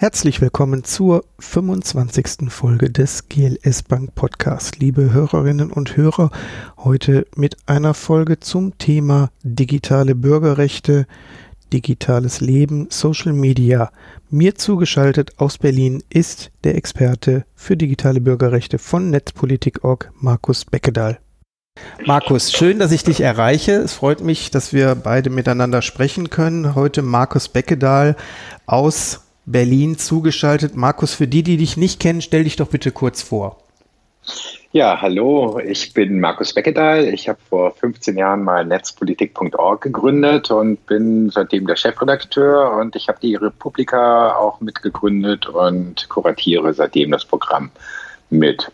Herzlich willkommen zur 25. Folge des GLS Bank Podcast. Liebe Hörerinnen und Hörer, heute mit einer Folge zum Thema digitale Bürgerrechte, digitales Leben, Social Media. Mir zugeschaltet aus Berlin ist der Experte für digitale Bürgerrechte von Netzpolitik.org, Markus Beckedahl. Markus, schön, dass ich dich erreiche. Es freut mich, dass wir beide miteinander sprechen können. Heute Markus Beckedahl aus Berlin zugeschaltet. Markus, für die, die dich nicht kennen, stell dich doch bitte kurz vor. Ja, hallo, ich bin Markus Beckedahl. Ich habe vor 15 Jahren mal netzpolitik.org gegründet und bin seitdem der Chefredakteur und ich habe die Republika auch mitgegründet und kuratiere seitdem das Programm mit.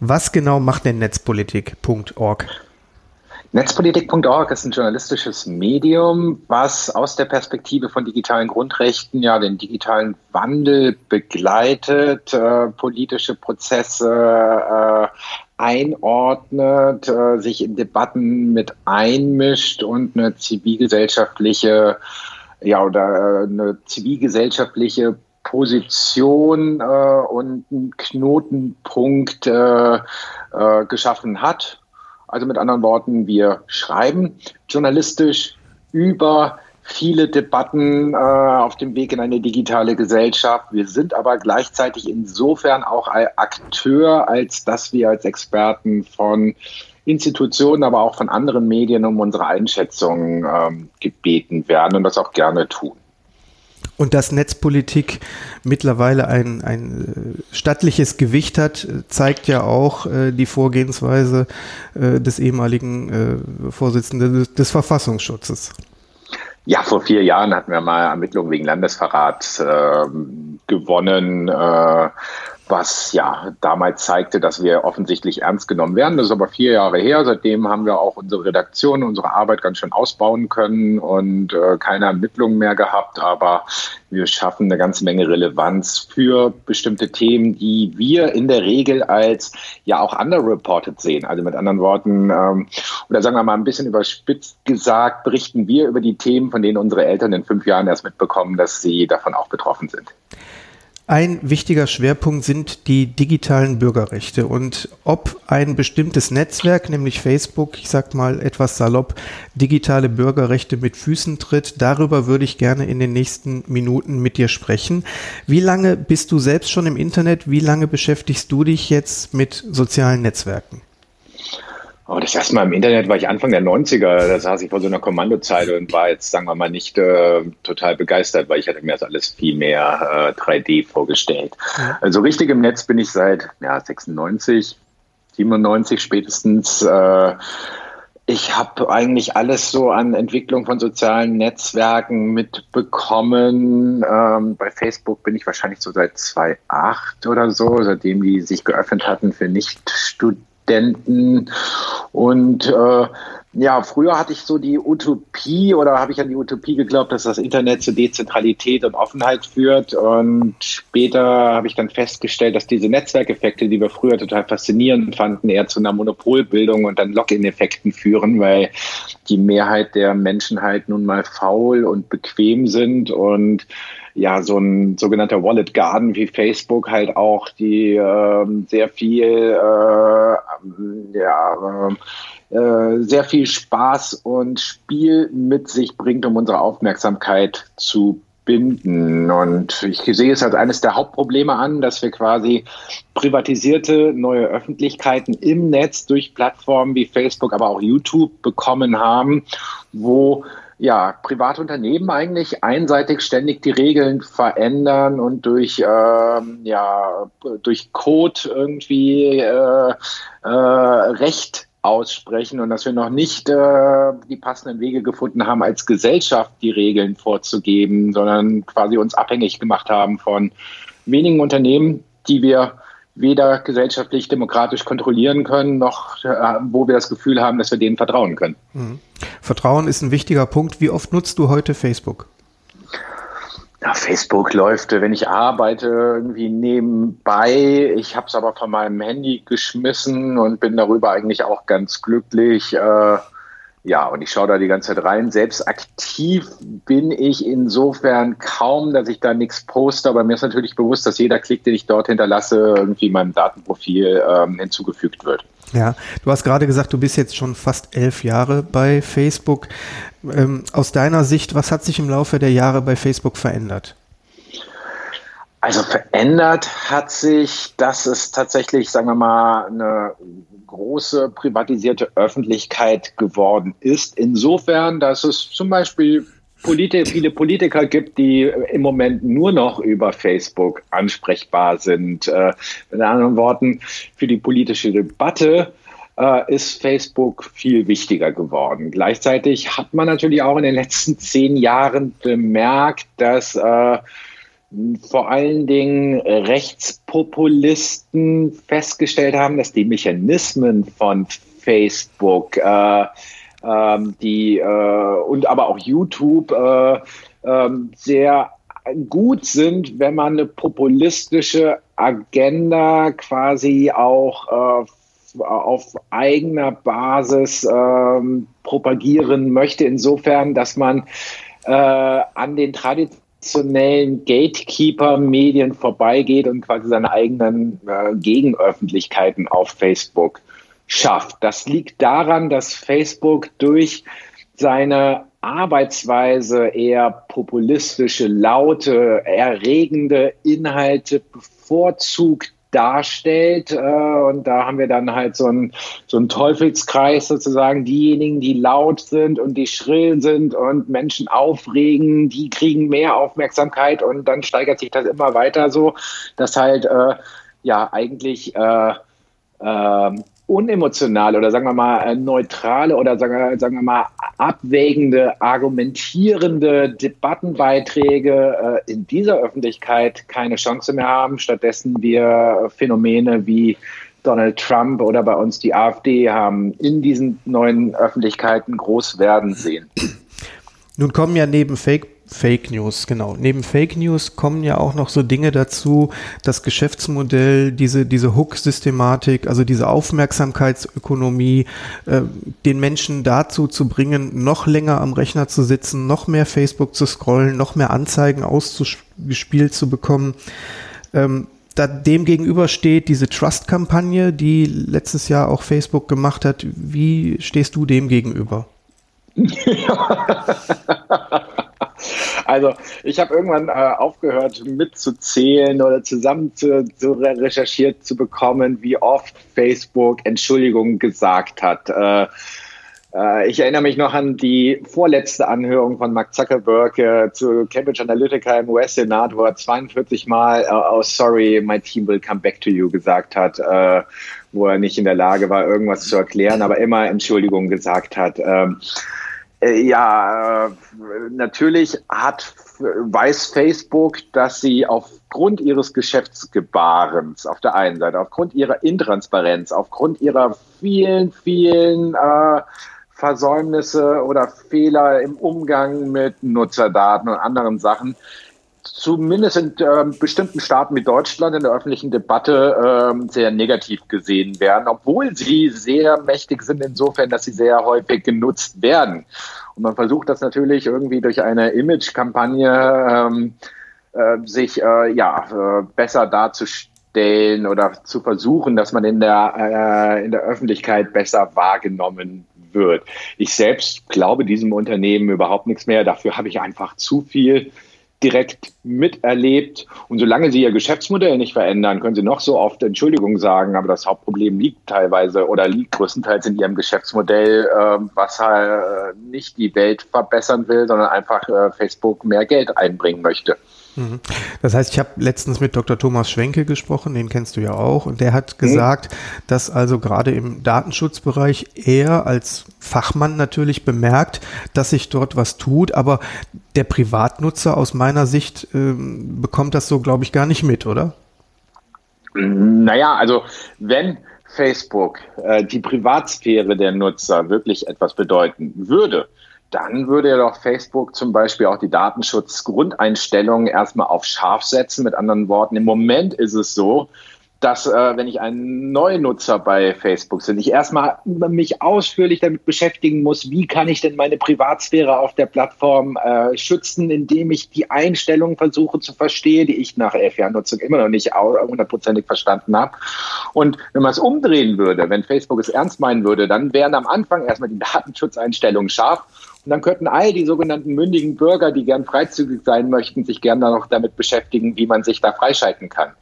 Was genau macht denn netzpolitik.org? Netzpolitik.org ist ein journalistisches Medium, was aus der Perspektive von digitalen Grundrechten ja den digitalen Wandel begleitet, äh, politische Prozesse äh, einordnet, äh, sich in Debatten mit einmischt und eine zivilgesellschaftliche ja oder äh, eine zivilgesellschaftliche Position äh, und einen Knotenpunkt äh, geschaffen hat also mit anderen Worten, wir schreiben journalistisch über viele Debatten äh, auf dem Weg in eine digitale Gesellschaft. Wir sind aber gleichzeitig insofern auch Akteur, als dass wir als Experten von Institutionen, aber auch von anderen Medien um unsere Einschätzung ähm, gebeten werden und das auch gerne tun. Und dass Netzpolitik mittlerweile ein, ein äh, stattliches Gewicht hat, zeigt ja auch äh, die Vorgehensweise äh, des ehemaligen äh, Vorsitzenden des, des, Verfassungsschutzes. Ja, vor vier Jahren hatten wir mal Ermittlungen wegen Landesverrat ähm, gewonnen äh, was ja damals zeigte, dass wir offensichtlich ernst genommen werden. Das ist aber vier Jahre her. Seitdem haben wir auch unsere Redaktion, unsere Arbeit ganz schön ausbauen können und äh, keine Ermittlungen mehr gehabt. Aber wir schaffen eine ganze Menge Relevanz für bestimmte Themen, die wir in der Regel als ja auch underreported sehen. Also mit anderen Worten, ähm, oder sagen wir mal ein bisschen überspitzt gesagt, berichten wir über die Themen, von denen unsere Eltern in fünf Jahren erst mitbekommen, dass sie davon auch betroffen sind. Ein wichtiger Schwerpunkt sind die digitalen Bürgerrechte und ob ein bestimmtes Netzwerk, nämlich Facebook, ich sag mal etwas salopp, digitale Bürgerrechte mit Füßen tritt, darüber würde ich gerne in den nächsten Minuten mit dir sprechen. Wie lange bist du selbst schon im Internet? Wie lange beschäftigst du dich jetzt mit sozialen Netzwerken? Oh, das erste Mal im Internet war ich Anfang der 90er. Da saß ich vor so einer Kommandozeile und war jetzt, sagen wir mal, nicht äh, total begeistert, weil ich hatte mir das alles viel mehr äh, 3D vorgestellt. Also richtig im Netz bin ich seit ja, 96, 97 spätestens. Äh, ich habe eigentlich alles so an Entwicklung von sozialen Netzwerken mitbekommen. Ähm, bei Facebook bin ich wahrscheinlich so seit 2008 oder so, seitdem die sich geöffnet hatten für Nicht-Studenten Studenten. Und äh, ja, früher hatte ich so die Utopie oder habe ich an die Utopie geglaubt, dass das Internet zu Dezentralität und Offenheit führt. Und später habe ich dann festgestellt, dass diese Netzwerkeffekte, die wir früher total faszinierend fanden, eher zu einer Monopolbildung und dann Login-Effekten führen, weil die Mehrheit der Menschen halt nun mal faul und bequem sind und ja, so ein sogenannter Wallet Garden wie Facebook halt auch die äh, sehr viel, äh, ja, äh, sehr viel Spaß und Spiel mit sich bringt, um unsere Aufmerksamkeit zu binden. Und ich sehe es als eines der Hauptprobleme an, dass wir quasi privatisierte neue Öffentlichkeiten im Netz durch Plattformen wie Facebook, aber auch YouTube bekommen haben, wo ja, private Unternehmen eigentlich einseitig ständig die Regeln verändern und durch, ähm, ja, durch Code irgendwie äh, äh, Recht aussprechen und dass wir noch nicht äh, die passenden Wege gefunden haben, als Gesellschaft die Regeln vorzugeben, sondern quasi uns abhängig gemacht haben von wenigen Unternehmen, die wir weder gesellschaftlich demokratisch kontrollieren können, noch äh, wo wir das Gefühl haben, dass wir denen vertrauen können. Mhm. Vertrauen ist ein wichtiger Punkt. Wie oft nutzt du heute Facebook? Ja, Facebook läuft, wenn ich arbeite, irgendwie nebenbei. Ich habe es aber von meinem Handy geschmissen und bin darüber eigentlich auch ganz glücklich. Äh, ja, und ich schaue da die ganze Zeit rein. Selbst aktiv bin ich insofern kaum, dass ich da nichts poste, aber mir ist natürlich bewusst, dass jeder Klick, den ich dort hinterlasse, irgendwie meinem Datenprofil ähm, hinzugefügt wird. Ja, du hast gerade gesagt, du bist jetzt schon fast elf Jahre bei Facebook. Ähm, aus deiner Sicht, was hat sich im Laufe der Jahre bei Facebook verändert? Also verändert hat sich, dass es tatsächlich, sagen wir mal, eine große privatisierte Öffentlichkeit geworden ist. Insofern, dass es zum Beispiel Polit viele Politiker gibt, die im Moment nur noch über Facebook ansprechbar sind. Äh, mit anderen Worten, für die politische Debatte äh, ist Facebook viel wichtiger geworden. Gleichzeitig hat man natürlich auch in den letzten zehn Jahren bemerkt, dass äh, vor allen Dingen Rechtspopulisten festgestellt haben, dass die Mechanismen von Facebook, äh, äh, die äh, und aber auch YouTube äh, ähm, sehr gut sind, wenn man eine populistische Agenda quasi auch äh, auf eigener Basis ähm, propagieren möchte, insofern, dass man äh, an den traditionellen traditionellen Gatekeeper-Medien vorbeigeht und quasi seine eigenen äh, Gegenöffentlichkeiten auf Facebook schafft. Das liegt daran, dass Facebook durch seine Arbeitsweise eher populistische, laute, erregende Inhalte bevorzugt darstellt. Äh, und da haben wir dann halt so einen, so einen Teufelskreis sozusagen. Diejenigen, die laut sind und die schrill sind und Menschen aufregen, die kriegen mehr Aufmerksamkeit und dann steigert sich das immer weiter so, dass halt äh, ja eigentlich äh, äh, unemotionale oder sagen wir mal äh, neutrale oder sagen, sagen wir mal abwägende, argumentierende Debattenbeiträge äh, in dieser Öffentlichkeit keine Chance mehr haben. Stattdessen wir Phänomene wie Donald Trump oder bei uns die AfD haben in diesen neuen Öffentlichkeiten groß werden sehen. Nun kommen ja neben Fake Fake News, genau. Neben Fake News kommen ja auch noch so Dinge dazu, das Geschäftsmodell, diese, diese Hook-Systematik, also diese Aufmerksamkeitsökonomie, äh, den Menschen dazu zu bringen, noch länger am Rechner zu sitzen, noch mehr Facebook zu scrollen, noch mehr Anzeigen ausgespielt zu bekommen. Ähm, da dem gegenüber steht diese Trust-Kampagne, die letztes Jahr auch Facebook gemacht hat. Wie stehst du dem gegenüber? Also ich habe irgendwann äh, aufgehört mitzuzählen oder zusammen zu, zu recherchiert zu bekommen, wie oft Facebook Entschuldigung gesagt hat. Äh, äh, ich erinnere mich noch an die vorletzte Anhörung von Mark Zuckerberg äh, zu Cambridge Analytica im US-Senat, wo er 42 Mal äh, Oh, sorry, my team will come back to you gesagt hat, äh, wo er nicht in der Lage war, irgendwas zu erklären, aber immer Entschuldigung gesagt hat. Ähm, äh, ja, äh, natürlich hat, weiß Facebook, dass sie aufgrund ihres Geschäftsgebarens auf der einen Seite, aufgrund ihrer Intransparenz, aufgrund ihrer vielen, vielen äh, Versäumnisse oder Fehler im Umgang mit Nutzerdaten und anderen Sachen zumindest in äh, bestimmten Staaten wie Deutschland in der öffentlichen Debatte äh, sehr negativ gesehen werden, obwohl sie sehr mächtig sind insofern, dass sie sehr häufig genutzt werden. Und man versucht das natürlich irgendwie durch eine Image-Kampagne ähm, äh, sich äh, ja, äh, besser darzustellen oder zu versuchen, dass man in der, äh, in der Öffentlichkeit besser wahrgenommen wird. Ich selbst glaube diesem Unternehmen überhaupt nichts mehr. Dafür habe ich einfach zu viel direkt miterlebt. Und solange sie ihr Geschäftsmodell nicht verändern, können sie noch so oft Entschuldigung sagen, aber das Hauptproblem liegt teilweise oder liegt größtenteils in ihrem Geschäftsmodell, äh, was halt nicht die Welt verbessern will, sondern einfach äh, Facebook mehr Geld einbringen möchte. Mhm. Das heißt, ich habe letztens mit Dr. Thomas Schwenke gesprochen, den kennst du ja auch, und der hat gesagt, mhm. dass also gerade im Datenschutzbereich er als Fachmann natürlich bemerkt, dass sich dort was tut, aber der Privatnutzer aus meiner Sicht äh, bekommt das so, glaube ich, gar nicht mit, oder? Naja, also wenn Facebook äh, die Privatsphäre der Nutzer wirklich etwas bedeuten würde, dann würde ja doch Facebook zum Beispiel auch die Datenschutzgrundeinstellungen erstmal auf scharf setzen. Mit anderen Worten, im Moment ist es so, dass äh, wenn ich ein Neunutzer bei Facebook bin, ich erstmal mich ausführlich damit beschäftigen muss, wie kann ich denn meine Privatsphäre auf der Plattform äh, schützen, indem ich die Einstellungen versuche zu verstehen, die ich nach elf Jahren Nutzung immer noch nicht hundertprozentig verstanden habe. Und wenn man es umdrehen würde, wenn Facebook es ernst meinen würde, dann wären am Anfang erstmal die Datenschutzeinstellungen scharf und dann könnten all die sogenannten mündigen Bürger, die gern freizügig sein möchten, sich gern dann noch damit beschäftigen, wie man sich da freischalten kann.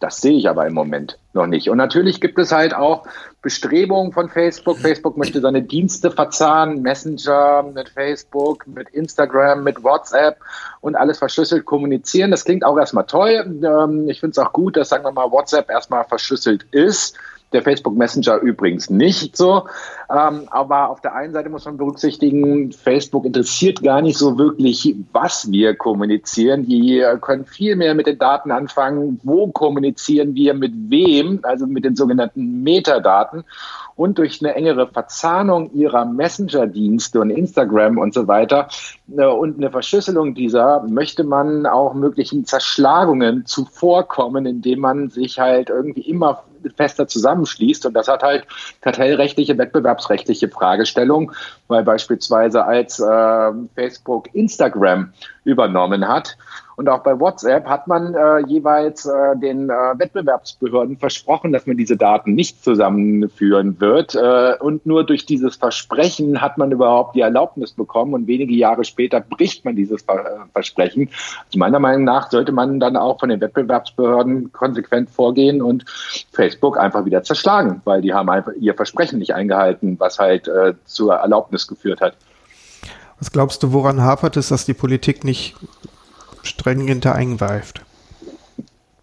Das sehe ich aber im Moment noch nicht. Und natürlich gibt es halt auch Bestrebungen von Facebook. Facebook möchte seine Dienste verzahnen, Messenger mit Facebook, mit Instagram, mit WhatsApp und alles verschlüsselt kommunizieren. Das klingt auch erstmal toll. Ähm, ich finde es auch gut, dass, sagen wir mal, WhatsApp erstmal verschlüsselt ist. Der Facebook Messenger übrigens nicht so. Ähm, aber auf der einen Seite muss man berücksichtigen, Facebook interessiert gar nicht so wirklich, was wir kommunizieren. Die können viel mehr mit den Daten anfangen. Wo kommunizieren wir mit wem? Also mit den sogenannten Metadaten und durch eine engere Verzahnung ihrer Messenger-Dienste und Instagram und so weiter äh, und eine Verschlüsselung dieser möchte man auch möglichen Zerschlagungen zuvorkommen, indem man sich halt irgendwie immer fester zusammenschließt. Und das hat halt kartellrechtliche, wettbewerbsrechtliche Fragestellungen, weil beispielsweise als äh, Facebook Instagram übernommen hat, und auch bei WhatsApp hat man äh, jeweils äh, den äh, Wettbewerbsbehörden versprochen, dass man diese Daten nicht zusammenführen wird. Äh, und nur durch dieses Versprechen hat man überhaupt die Erlaubnis bekommen. Und wenige Jahre später bricht man dieses äh, Versprechen. Also meiner Meinung nach sollte man dann auch von den Wettbewerbsbehörden konsequent vorgehen und Facebook einfach wieder zerschlagen, weil die haben einfach ihr Versprechen nicht eingehalten, was halt äh, zur Erlaubnis geführt hat. Was glaubst du, woran hapert es, dass die Politik nicht stringenter eingreift?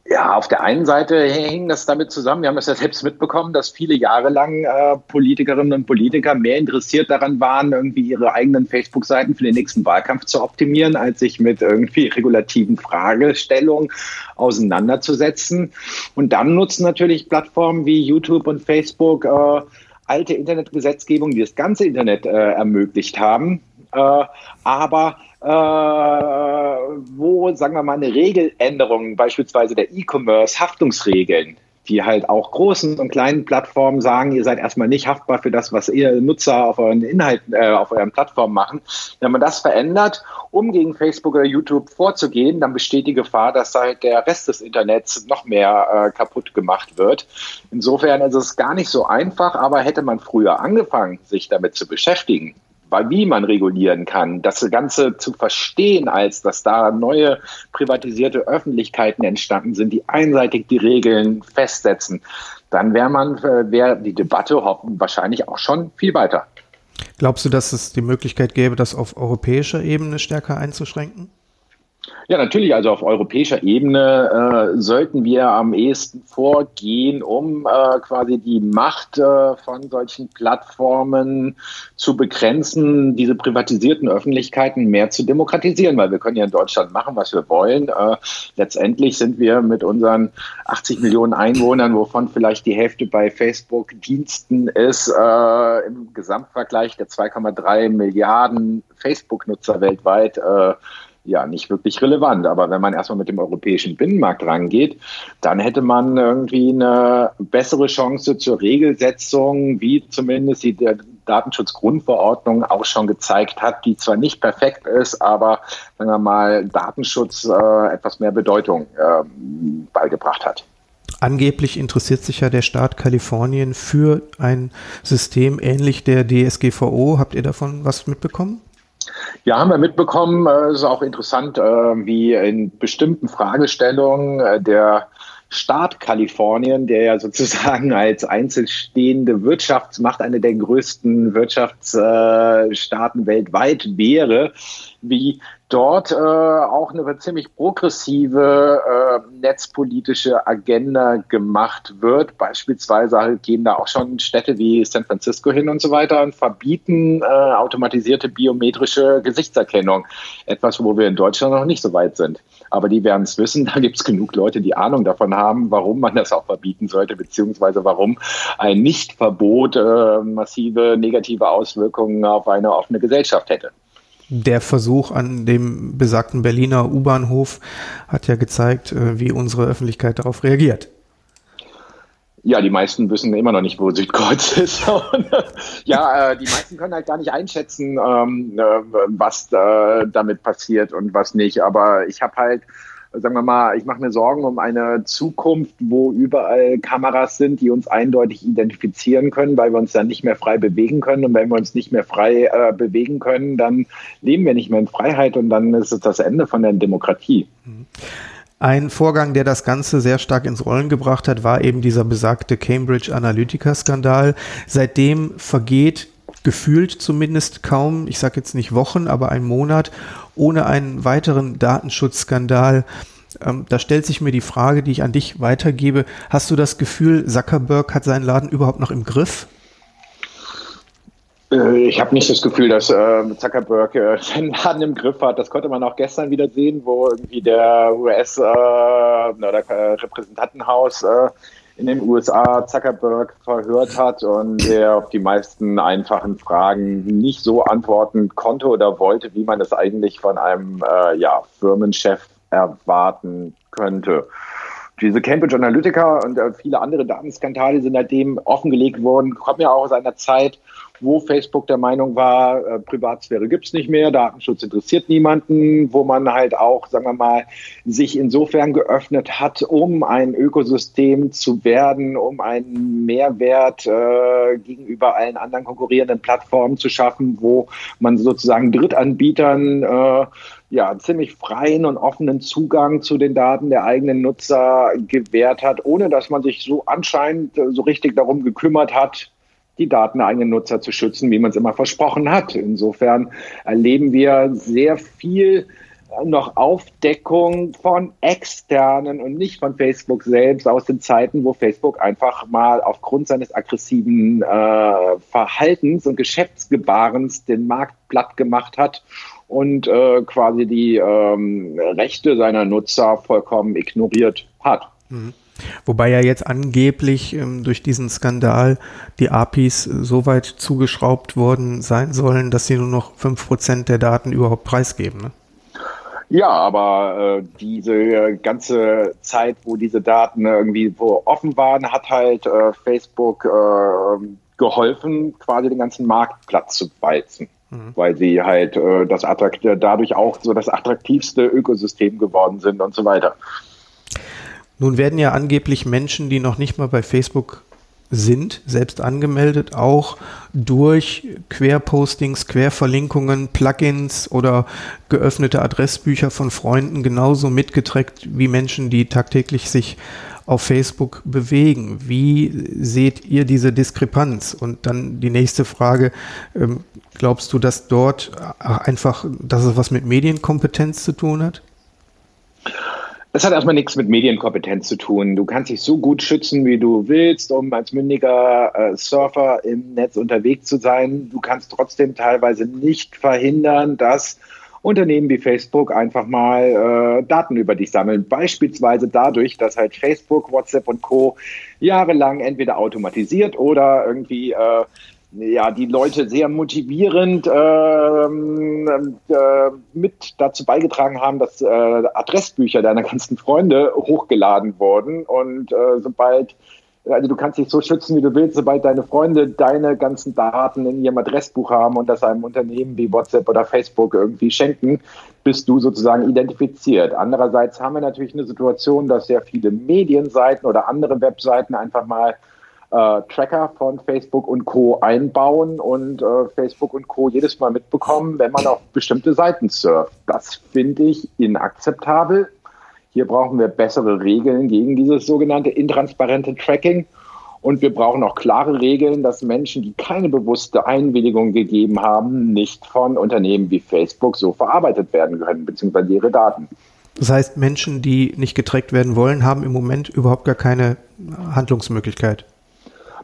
Ja, auf der einen Seite hing das damit zusammen, wir haben das ja selbst mitbekommen, dass viele Jahre lang äh, Politikerinnen und Politiker mehr interessiert daran waren, irgendwie ihre eigenen Facebook-Seiten für den nächsten Wahlkampf zu optimieren, als sich mit irgendwie regulativen Fragestellungen auseinanderzusetzen. Und dann nutzen natürlich Plattformen wie YouTube und Facebook äh, alte Internetgesetzgebung, die das ganze Internet äh, ermöglicht haben. Äh, aber äh, wo, sagen wir mal, eine Regeländerung, beispielsweise der E-Commerce, Haftungsregeln, die halt auch großen und kleinen Plattformen sagen, ihr seid erstmal nicht haftbar für das, was ihr Nutzer auf euren Inhalten, äh, auf euren Plattformen machen. Wenn man das verändert, um gegen Facebook oder YouTube vorzugehen, dann besteht die Gefahr, dass halt der Rest des Internets noch mehr äh, kaputt gemacht wird. Insofern ist es gar nicht so einfach, aber hätte man früher angefangen, sich damit zu beschäftigen, wie man regulieren kann, das Ganze zu verstehen, als dass da neue privatisierte Öffentlichkeiten entstanden sind, die einseitig die Regeln festsetzen, dann wäre man, äh, wäre die Debatte wahrscheinlich auch schon viel weiter. Glaubst du, dass es die Möglichkeit gäbe, das auf europäischer Ebene stärker einzuschränken? Ja, natürlich. Also auf europäischer Ebene äh, sollten wir am ehesten vorgehen, um äh, quasi die Macht äh, von solchen Plattformen zu begrenzen, diese privatisierten Öffentlichkeiten mehr zu demokratisieren, weil wir können ja in Deutschland machen, was wir wollen. Äh, letztendlich sind wir mit unseren 80 Millionen Einwohnern, wovon vielleicht die Hälfte bei Facebook-Diensten ist, äh, im Gesamtvergleich der 2,3 Milliarden Facebook-Nutzer weltweit äh, ja nicht wirklich relevant. Aber wenn man erstmal mit dem europäischen Binnenmarkt rangeht, dann hätte man irgendwie eine bessere Chance zur Regelsetzung, wie zumindest die Datenschutzgrundverordnung auch schon gezeigt hat, die zwar nicht perfekt ist, aber sagen wir mal Datenschutz äh, etwas mehr Bedeutung äh, beigebracht hat. Angeblich interessiert sich ja der Staat Kalifornien für ein System ähnlich der DSGVO. Habt ihr davon was mitbekommen? Ja, haben wir mitbekommen. Es äh, ist auch interessant, äh, wie in bestimmten Fragestellungen äh, der Staat Kalifornien, der ja sozusagen als einzelstehende Wirtschaftsmacht eine der größten Wirtschaftsstaaten weltweit wäre, wie dort äh, auch eine ziemlich progressive äh, netzpolitische Agenda gemacht wird. Beispielsweise halt gehen da auch schon Städte wie San Francisco hin und so weiter und verbieten äh, automatisierte biometrische Gesichtserkennung. Etwas, wo wir in Deutschland noch nicht so weit sind. Aber die werden es wissen, da gibt es genug Leute, die Ahnung davon haben, warum man das auch verbieten sollte, beziehungsweise warum ein Nichtverbot äh, massive negative Auswirkungen auf eine offene Gesellschaft hätte der Versuch an dem besagten Berliner U-Bahnhof hat ja gezeigt, äh, wie unsere Öffentlichkeit darauf reagiert. Ja, die meisten wissen immer noch nicht, wo Südkreuz ist. Ja, äh, die meisten können halt gar nicht einschätzen, ähm, äh, was äh, damit passiert und was nicht. Aber ich habe halt sagen wir mal, ich mache mir Sorgen um eine Zukunft, wo überall Kameras sind, die uns eindeutig identifizieren können, weil wir uns dann nicht mehr frei bewegen können. Und wenn wir uns nicht mehr frei äh, bewegen können, dann leben wir nicht mehr in Freiheit und dann ist es das Ende von der Demokratie. Ein Vorgang, der das Ganze sehr stark ins Rollen gebracht hat, war eben dieser besagte Cambridge Analytica-Skandal. Seitdem vergeht gefühlt zumindest kaum, ich sage jetzt nicht Wochen, aber ein Monat ohne einen weiteren Datenschutzskandal. Ähm, da stellt sich mir die Frage, die ich an dich weitergebe. Hast du das Gefühl, Zuckerberg hat seinen Laden überhaupt noch im Griff? Äh, ich habe nicht das Gefühl, dass äh, Zuckerberg äh, seinen Laden im Griff hat. Das konnte man auch gestern wieder sehen, wo irgendwie der US- äh, oder äh, Repräsentantenhaus äh, in den USA Zuckerberg verhört hat und der auf die meisten einfachen Fragen nicht so antworten konnte oder wollte, wie man es eigentlich von einem äh, ja, Firmenchef erwarten könnte. Diese Cambridge Analytica und äh, viele andere Datenskandale sind seitdem offengelegt worden, kommen ja auch aus einer Zeit, wo Facebook der Meinung war, äh, Privatsphäre gibt's nicht mehr, Datenschutz interessiert niemanden, wo man halt auch, sagen wir mal, sich insofern geöffnet hat, um ein Ökosystem zu werden, um einen Mehrwert äh, gegenüber allen anderen konkurrierenden Plattformen zu schaffen, wo man sozusagen Drittanbietern äh, ja, ziemlich freien und offenen Zugang zu den Daten der eigenen Nutzer gewährt hat, ohne dass man sich so anscheinend so richtig darum gekümmert hat, die Daten der eigenen Nutzer zu schützen, wie man es immer versprochen hat. Insofern erleben wir sehr viel noch Aufdeckung von externen und nicht von Facebook selbst aus den Zeiten, wo Facebook einfach mal aufgrund seines aggressiven äh, Verhaltens und Geschäftsgebarens den Markt platt gemacht hat und äh, quasi die ähm, Rechte seiner Nutzer vollkommen ignoriert hat. Mhm. Wobei ja jetzt angeblich ähm, durch diesen Skandal die APIs so weit zugeschraubt worden sein sollen, dass sie nur noch 5% der Daten überhaupt preisgeben. Ne? Ja, aber äh, diese ganze Zeit, wo diese Daten irgendwie wo offen waren, hat halt äh, Facebook äh, geholfen, quasi den ganzen Marktplatz zu walzen. Mhm. Weil sie halt äh, das dadurch auch so das attraktivste Ökosystem geworden sind und so weiter. Nun werden ja angeblich Menschen, die noch nicht mal bei Facebook sind, selbst angemeldet, auch durch Querpostings, Querverlinkungen, Plugins oder geöffnete Adressbücher von Freunden genauso mitgetrackt wie Menschen, die tagtäglich sich auf Facebook bewegen. Wie seht ihr diese Diskrepanz? Und dann die nächste Frage, ähm, glaubst du, dass dort einfach, dass es was mit Medienkompetenz zu tun hat? Das hat erstmal nichts mit Medienkompetenz zu tun. Du kannst dich so gut schützen, wie du willst, um als mündiger äh, Surfer im Netz unterwegs zu sein. Du kannst trotzdem teilweise nicht verhindern, dass Unternehmen wie Facebook einfach mal äh, Daten über dich sammeln. Beispielsweise dadurch, dass halt Facebook, WhatsApp und Co. jahrelang entweder automatisiert oder irgendwie äh, ja, die Leute sehr motivierend ähm, äh, mit dazu beigetragen haben, dass äh, Adressbücher deiner ganzen Freunde hochgeladen wurden. Und äh, sobald, also du kannst dich so schützen, wie du willst, sobald deine Freunde deine ganzen Daten in ihrem Adressbuch haben und das einem Unternehmen wie WhatsApp oder Facebook irgendwie schenken, bist du sozusagen identifiziert. Andererseits haben wir natürlich eine Situation, dass sehr viele Medienseiten oder andere Webseiten einfach mal äh, Tracker von Facebook und Co. einbauen und äh, Facebook und Co. jedes Mal mitbekommen, wenn man auf bestimmte Seiten surft. Das finde ich inakzeptabel. Hier brauchen wir bessere Regeln gegen dieses sogenannte intransparente Tracking. Und wir brauchen auch klare Regeln, dass Menschen, die keine bewusste Einwilligung gegeben haben, nicht von Unternehmen wie Facebook so verarbeitet werden können, beziehungsweise ihre Daten. Das heißt, Menschen, die nicht getrackt werden wollen, haben im Moment überhaupt gar keine Handlungsmöglichkeit.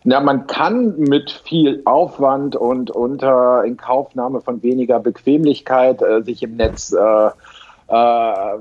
Ja, man kann mit viel Aufwand und unter Inkaufnahme von weniger Bequemlichkeit äh, sich im Netz äh, äh,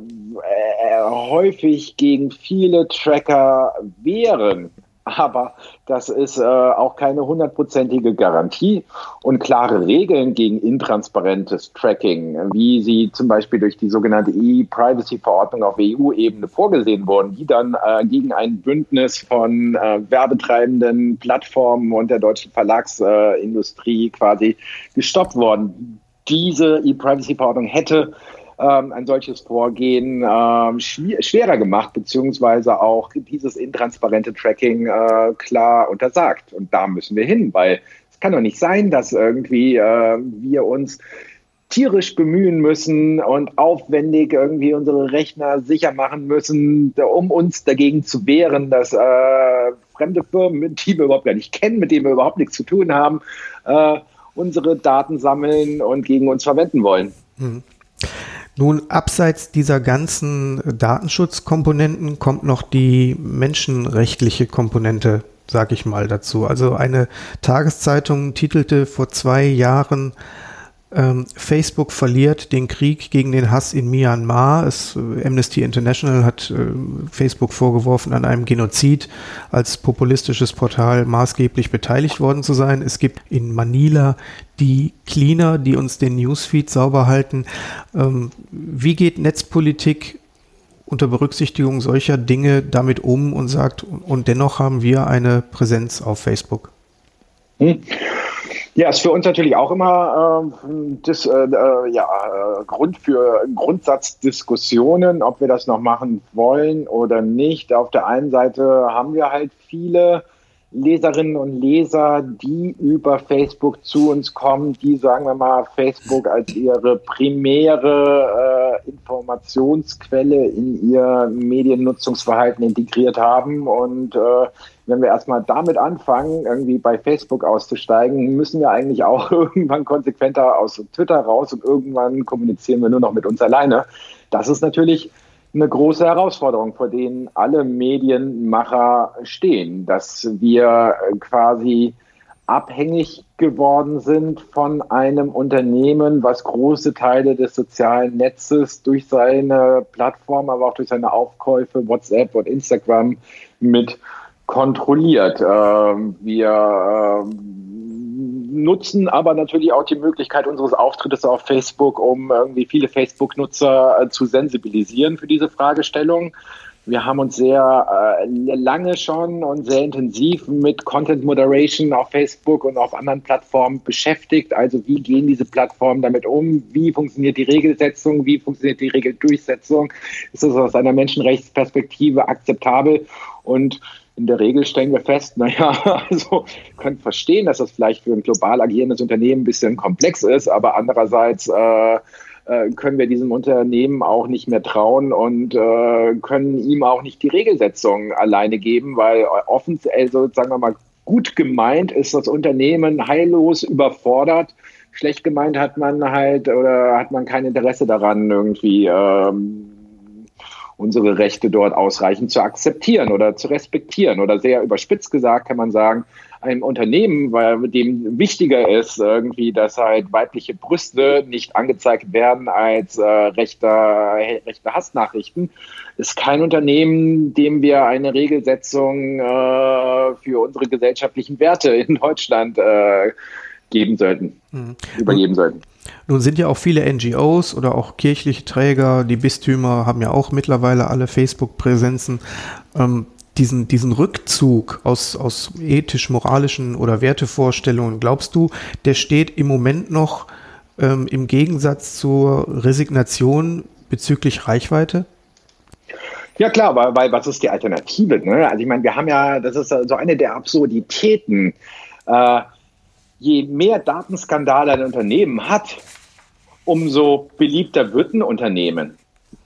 häufig gegen viele Tracker wehren. Aber das ist äh, auch keine hundertprozentige Garantie. Und klare Regeln gegen intransparentes Tracking, wie sie zum Beispiel durch die sogenannte E-Privacy-Verordnung auf EU-Ebene vorgesehen wurden, die dann äh, gegen ein Bündnis von äh, werbetreibenden Plattformen und der deutschen Verlagsindustrie quasi gestoppt worden. Diese E-Privacy-Verordnung hätte ähm, ein solches Vorgehen ähm, schwerer gemacht, beziehungsweise auch dieses intransparente Tracking äh, klar untersagt. Und da müssen wir hin, weil es kann doch nicht sein, dass irgendwie äh, wir uns tierisch bemühen müssen und aufwendig irgendwie unsere Rechner sicher machen müssen, um uns dagegen zu wehren, dass äh, fremde Firmen, die wir überhaupt gar nicht kennen, mit denen wir überhaupt nichts zu tun haben, äh, unsere Daten sammeln und gegen uns verwenden wollen. Mhm. Nun, abseits dieser ganzen Datenschutzkomponenten kommt noch die menschenrechtliche Komponente, sag ich mal, dazu. Also eine Tageszeitung titelte vor zwei Jahren Facebook verliert den Krieg gegen den Hass in Myanmar. Es, äh, Amnesty International hat äh, Facebook vorgeworfen, an einem Genozid als populistisches Portal maßgeblich beteiligt worden zu sein. Es gibt in Manila die Cleaner, die uns den Newsfeed sauber halten. Ähm, wie geht Netzpolitik unter Berücksichtigung solcher Dinge damit um und sagt, und dennoch haben wir eine Präsenz auf Facebook? Hm. Ja, ist für uns natürlich auch immer äh, das, äh, äh, ja, äh, Grund für Grundsatzdiskussionen, ob wir das noch machen wollen oder nicht. Auf der einen Seite haben wir halt viele Leserinnen und Leser, die über Facebook zu uns kommen, die, sagen wir mal, Facebook als ihre primäre äh, Informationsquelle in ihr Mediennutzungsverhalten integriert haben. Und äh, wenn wir erstmal damit anfangen, irgendwie bei Facebook auszusteigen, müssen wir eigentlich auch irgendwann konsequenter aus Twitter raus und irgendwann kommunizieren wir nur noch mit uns alleine. Das ist natürlich eine große Herausforderung, vor denen alle Medienmacher stehen, dass wir quasi abhängig geworden sind von einem Unternehmen, was große Teile des sozialen Netzes durch seine Plattform, aber auch durch seine Aufkäufe, WhatsApp und Instagram mit kontrolliert. Ähm, wir ähm, nutzen aber natürlich auch die Möglichkeit unseres Auftrittes auf Facebook, um irgendwie viele Facebook-Nutzer äh, zu sensibilisieren für diese Fragestellung. Wir haben uns sehr äh, lange schon und sehr intensiv mit Content Moderation auf Facebook und auf anderen Plattformen beschäftigt. Also wie gehen diese Plattformen damit um? Wie funktioniert die Regelsetzung? Wie funktioniert die Regeldurchsetzung? Ist das aus einer Menschenrechtsperspektive akzeptabel? Und in der Regel stellen wir fest, naja, also können verstehen, dass das vielleicht für ein global agierendes Unternehmen ein bisschen komplex ist, aber andererseits äh, äh, können wir diesem Unternehmen auch nicht mehr trauen und äh, können ihm auch nicht die Regelsetzung alleine geben, weil offen, also sagen wir mal, gut gemeint ist das Unternehmen heillos überfordert. Schlecht gemeint hat man halt oder hat man kein Interesse daran, irgendwie ähm, unsere Rechte dort ausreichend zu akzeptieren oder zu respektieren. Oder sehr überspitzt gesagt kann man sagen, ein Unternehmen, weil dem wichtiger ist irgendwie, dass halt weibliche Brüste nicht angezeigt werden als äh, rechter, rechte Hassnachrichten, ist kein Unternehmen, dem wir eine Regelsetzung äh, für unsere gesellschaftlichen Werte in Deutschland äh, geben sollten, mhm. übergeben sollten. Nun sind ja auch viele NGOs oder auch kirchliche Träger, die Bistümer haben ja auch mittlerweile alle Facebook-Präsenzen. Ähm, diesen, diesen Rückzug aus, aus ethisch-moralischen oder Wertevorstellungen, glaubst du, der steht im Moment noch ähm, im Gegensatz zur Resignation bezüglich Reichweite? Ja klar, weil, weil was ist die Alternative? Ne? Also ich meine, wir haben ja, das ist so eine der Absurditäten. Äh, je mehr Datenskandale ein Unternehmen hat, umso beliebter wird ein Unternehmen.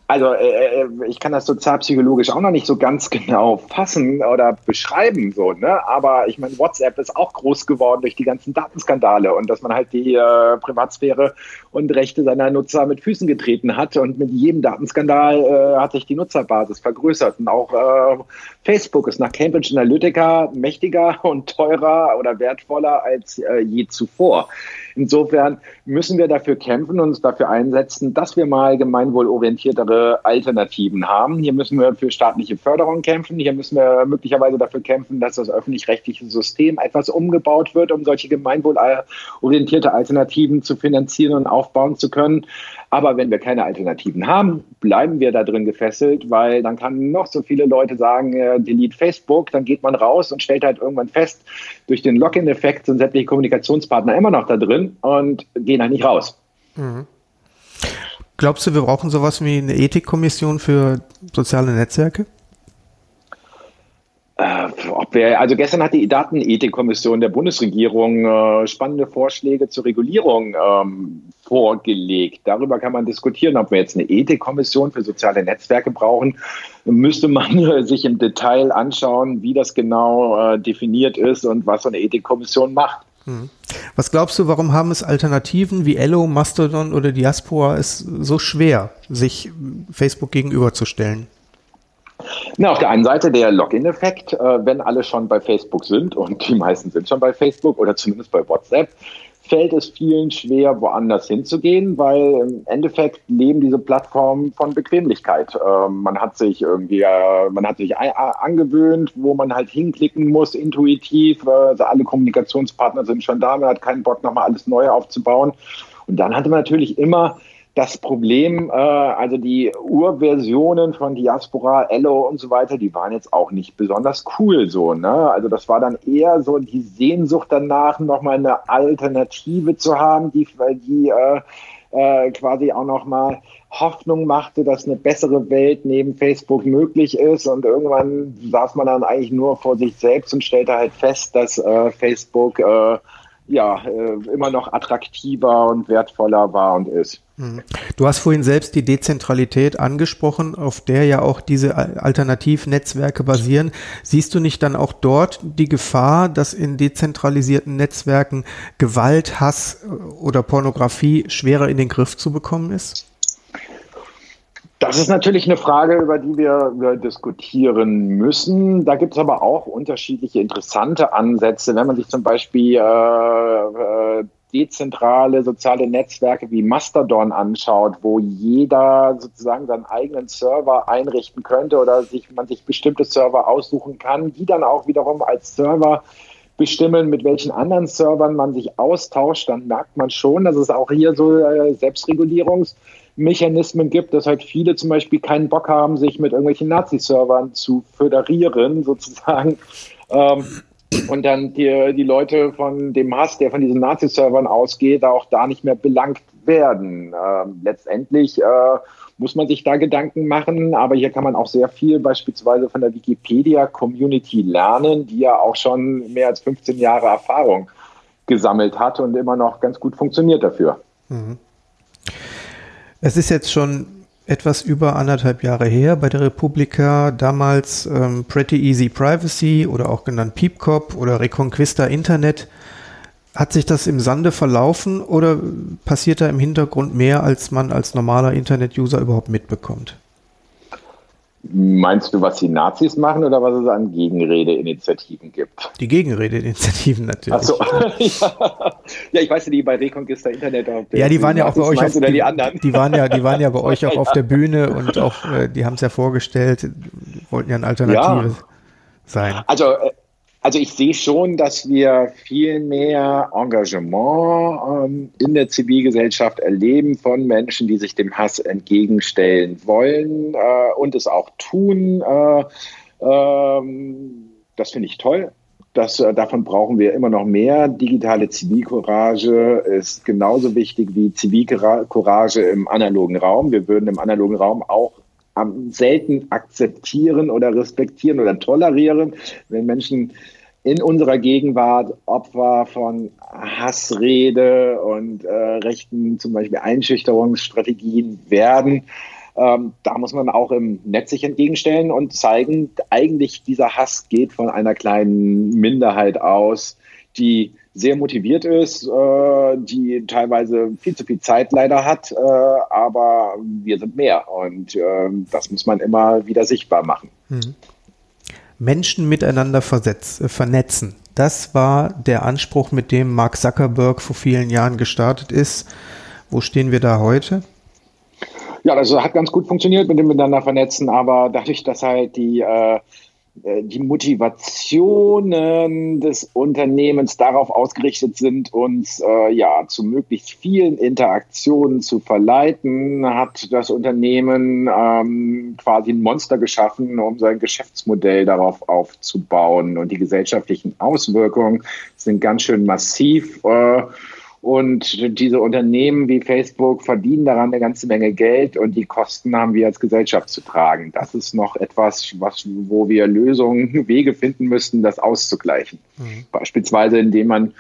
Also äh, äh, ich kann das sozialpsychologisch auch noch nicht so ganz genau fassen oder beschreiben, so, ne? Aber ich meine, WhatsApp ist auch groß geworden durch die ganzen Datenskandale und dass man halt die äh, Privatsphäre und Rechte seiner Nutzer mit Füßen getreten hat. Und mit jedem Datenskandal äh, hat sich die Nutzerbasis vergrößert. Und auch äh, Facebook ist nach Cambridge Analytica mächtiger und teurer oder wertvoller als äh, je zuvor. Insofern müssen wir dafür kämpfen und uns dafür einsetzen, dass wir mal gemeinwohlorientiertere Alternativen haben. Hier müssen wir für staatliche Förderung kämpfen. Hier müssen wir möglicherweise dafür kämpfen, dass das öffentlich-rechtliche System etwas umgebaut wird, um solche gemeinwohlorientierte Alternativen zu finanzieren und aufbauen zu können. Aber wenn wir keine Alternativen haben, bleiben wir da drin gefesselt, weil dann kann noch so viele Leute sagen, äh, delete Facebook, dann geht man raus und stellt halt irgendwann fest, durch den Login-Effekt sind sämtliche Kommunikationspartner immer noch da drin und gehen halt nicht raus. Mhm. Glaubst du, wir brauchen sowas wie eine Ethikkommission für soziale Netzwerke? Wir, also gestern hat die Datenethikkommission der Bundesregierung äh, spannende Vorschläge zur Regulierung ähm, vorgelegt. Darüber kann man diskutieren, ob wir jetzt eine Ethikkommission für soziale Netzwerke brauchen. Müsste man äh, sich im Detail anschauen, wie das genau äh, definiert ist und was so eine Ethikkommission macht. Hm. Was glaubst du, warum haben es Alternativen wie Ello, Mastodon oder Diaspora es so schwer, sich Facebook gegenüberzustellen? Na, auf der einen Seite der Login-Effekt, äh, wenn alle schon bei Facebook sind und die meisten sind schon bei Facebook oder zumindest bei WhatsApp, fällt es vielen schwer, woanders hinzugehen, weil im Endeffekt leben diese Plattformen von Bequemlichkeit. Äh, man hat sich irgendwie, äh, man hat sich angewöhnt, wo man halt hinklicken muss, intuitiv. Äh, also alle Kommunikationspartner sind schon da, man hat keinen Bock, nochmal alles neu aufzubauen. Und dann hatte man natürlich immer das Problem, äh, also die Urversionen von Diaspora, Ello und so weiter, die waren jetzt auch nicht besonders cool so. Ne? Also das war dann eher so die Sehnsucht danach, nochmal eine Alternative zu haben, die, die äh, äh, quasi auch nochmal Hoffnung machte, dass eine bessere Welt neben Facebook möglich ist. Und irgendwann saß man dann eigentlich nur vor sich selbst und stellte halt fest, dass äh, Facebook äh, ja, äh, immer noch attraktiver und wertvoller war und ist. Mhm. Du hast vorhin selbst die Dezentralität angesprochen, auf der ja auch diese Alternativnetzwerke basieren. Siehst du nicht dann auch dort die Gefahr, dass in dezentralisierten Netzwerken Gewalt, Hass äh, oder Pornografie schwerer in den Griff zu bekommen ist? Das ist natürlich eine Frage, über die wir, diskutieren müssen. Da gibt es aber auch unterschiedliche interessante Ansätze. Wenn man sich zum Beispiel äh, äh, dezentrale soziale Netzwerke wie Mastodon anschaut, wo jeder sozusagen seinen eigenen Server einrichten könnte oder sich, man sich bestimmte Server aussuchen kann, die dann auch wiederum als Server bestimmen, mit welchen anderen Servern man sich austauscht, dann merkt man schon, dass es auch hier so äh, Selbstregulierungs- Mechanismen gibt, dass halt viele zum Beispiel keinen Bock haben, sich mit irgendwelchen Nazi-Servern zu föderieren, sozusagen. Ähm, und dann die, die Leute von dem Hass, der von diesen Nazi-Servern ausgeht, auch da nicht mehr belangt werden. Ähm, letztendlich äh, muss man sich da Gedanken machen, aber hier kann man auch sehr viel beispielsweise von der Wikipedia-Community lernen, die ja auch schon mehr als 15 Jahre Erfahrung gesammelt hat und immer noch ganz gut funktioniert dafür. Mhm. Es ist jetzt schon etwas über anderthalb Jahre her bei der Republika, damals ähm, Pretty Easy Privacy oder auch genannt Peepcop oder Reconquista Internet. Hat sich das im Sande verlaufen oder passiert da im Hintergrund mehr, als man als normaler Internet-User überhaupt mitbekommt? Meinst du, was die Nazis machen oder was es an Gegenredeinitiativen gibt? Die Gegenredeinitiativen natürlich. Achso, ja. ja, ich weiß ja, die bei Reconquista Internet der Ja, die waren ja auch bei euch auf die, die, anderen. Die waren ja, die waren ja bei euch auch auf der Bühne und auch, äh, die haben es ja vorgestellt, wollten ja ein Alternative ja. sein. Also äh, also ich sehe schon, dass wir viel mehr Engagement ähm, in der Zivilgesellschaft erleben von Menschen, die sich dem Hass entgegenstellen wollen äh, und es auch tun. Äh, ähm, das finde ich toll. Das, äh, davon brauchen wir immer noch mehr. Digitale Zivilcourage ist genauso wichtig wie Zivilcourage im analogen Raum. Wir würden im analogen Raum auch selten akzeptieren oder respektieren oder tolerieren, wenn Menschen in unserer Gegenwart Opfer von Hassrede und äh, rechten zum Beispiel Einschüchterungsstrategien werden. Ähm, da muss man auch im Netz sich entgegenstellen und zeigen, eigentlich dieser Hass geht von einer kleinen Minderheit aus, die sehr motiviert ist, äh, die teilweise viel zu viel Zeit leider hat, äh, aber wir sind mehr und äh, das muss man immer wieder sichtbar machen. Mhm. Menschen miteinander versetz, äh, vernetzen. Das war der Anspruch, mit dem Mark Zuckerberg vor vielen Jahren gestartet ist. Wo stehen wir da heute? Ja, das hat ganz gut funktioniert mit dem Miteinander vernetzen, aber dadurch, dass halt die äh, die Motivationen des Unternehmens darauf ausgerichtet sind, uns äh, ja zu möglichst vielen Interaktionen zu verleiten, hat das Unternehmen ähm, quasi ein Monster geschaffen, um sein Geschäftsmodell darauf aufzubauen. Und die gesellschaftlichen Auswirkungen sind ganz schön massiv. Äh, und diese Unternehmen wie Facebook verdienen daran eine ganze Menge Geld und die Kosten haben wir als Gesellschaft zu tragen. Das ist noch etwas, was, wo wir Lösungen, Wege finden müssten, das auszugleichen. Mhm. Beispielsweise, indem man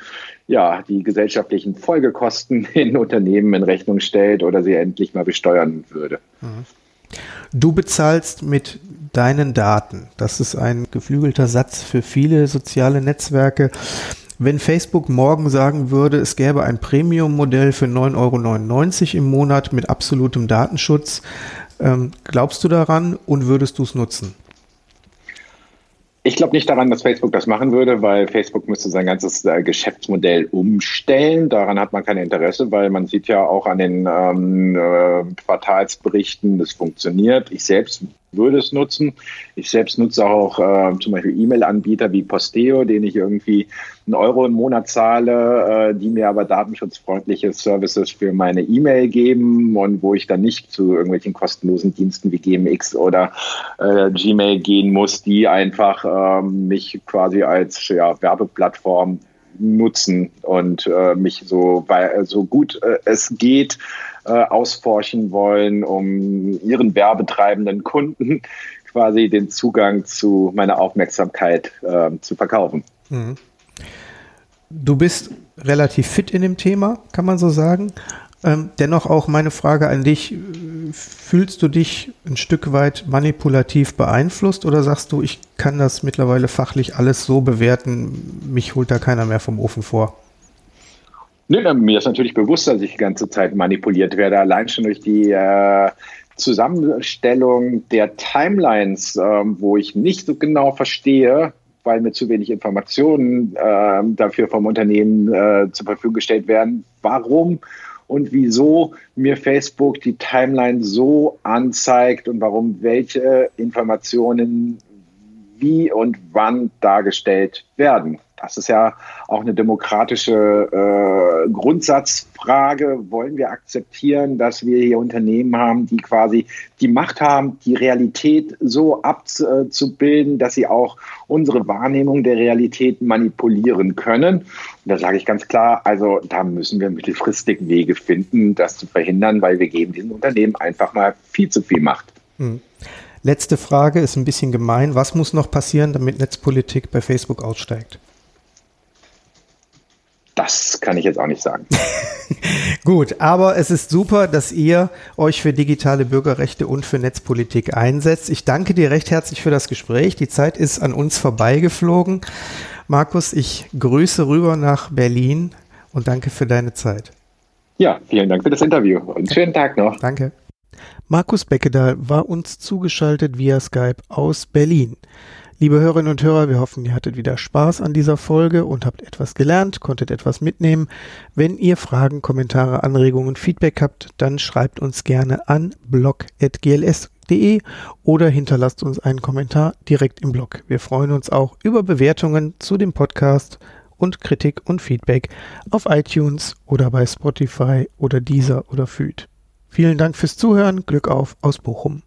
ja, die gesellschaftlichen Folgekosten in Unternehmen in Rechnung stellt oder sie endlich mal besteuern würde. Mhm. Du bezahlst mit deinen Daten. Das ist ein geflügelter Satz für viele soziale Netzwerke. Wenn Facebook morgen sagen würde, es gäbe ein Premium-Modell für 9,99 Euro im Monat mit absolutem Datenschutz, ähm, glaubst du daran und würdest du es nutzen? Ich glaube nicht daran, dass Facebook das machen würde, weil Facebook müsste sein ganzes äh, Geschäftsmodell umstellen. Daran hat man kein Interesse, weil man sieht ja auch an den ähm, äh, Quartalsberichten, das funktioniert. Ich selbst würde es nutzen. Ich selbst nutze auch äh, zum Beispiel E-Mail-Anbieter wie Posteo, den ich irgendwie einen Euro im Monat zahle, äh, die mir aber datenschutzfreundliche Services für meine E-Mail geben und wo ich dann nicht zu irgendwelchen kostenlosen Diensten wie GMX oder äh, Gmail gehen muss, die einfach ähm, mich quasi als ja, Werbeplattform nutzen und äh, mich so, weil, so gut äh, es geht äh, ausforschen wollen, um ihren werbetreibenden Kunden quasi den Zugang zu meiner Aufmerksamkeit äh, zu verkaufen. Mhm. Du bist relativ fit in dem Thema, kann man so sagen. Ähm, dennoch auch meine Frage an dich. Fühlst du dich ein Stück weit manipulativ beeinflusst oder sagst du, ich kann das mittlerweile fachlich alles so bewerten, mich holt da keiner mehr vom Ofen vor? Nee, mir ist natürlich bewusst, dass ich die ganze Zeit manipuliert werde, allein schon durch die äh, Zusammenstellung der Timelines, äh, wo ich nicht so genau verstehe, weil mir zu wenig Informationen äh, dafür vom Unternehmen äh, zur Verfügung gestellt werden, warum und wieso mir Facebook die Timeline so anzeigt und warum welche Informationen wie und wann dargestellt werden. Das ist ja auch eine demokratische äh, Grundsatzfrage. Wollen wir akzeptieren, dass wir hier Unternehmen haben, die quasi die Macht haben, die Realität so abzubilden, dass sie auch unsere Wahrnehmung der Realität manipulieren können? Und da sage ich ganz klar, also da müssen wir mittelfristig Wege finden, das zu verhindern, weil wir geben diesen Unternehmen einfach mal viel zu viel Macht. Hm. Letzte Frage ist ein bisschen gemein. Was muss noch passieren, damit Netzpolitik bei Facebook aussteigt? Das kann ich jetzt auch nicht sagen. Gut, aber es ist super, dass ihr euch für digitale Bürgerrechte und für Netzpolitik einsetzt. Ich danke dir recht herzlich für das Gespräch. Die Zeit ist an uns vorbeigeflogen. Markus, ich grüße rüber nach Berlin und danke für deine Zeit. Ja, vielen Dank für das Interview und schönen Tag noch. Danke. Markus Beckedahl war uns zugeschaltet via Skype aus Berlin. Liebe Hörerinnen und Hörer, wir hoffen, ihr hattet wieder Spaß an dieser Folge und habt etwas gelernt, konntet etwas mitnehmen. Wenn ihr Fragen, Kommentare, Anregungen, Feedback habt, dann schreibt uns gerne an blog.gls.de oder hinterlasst uns einen Kommentar direkt im Blog. Wir freuen uns auch über Bewertungen zu dem Podcast und Kritik und Feedback auf iTunes oder bei Spotify oder Deezer oder Feed. Vielen Dank fürs Zuhören. Glück auf aus Bochum.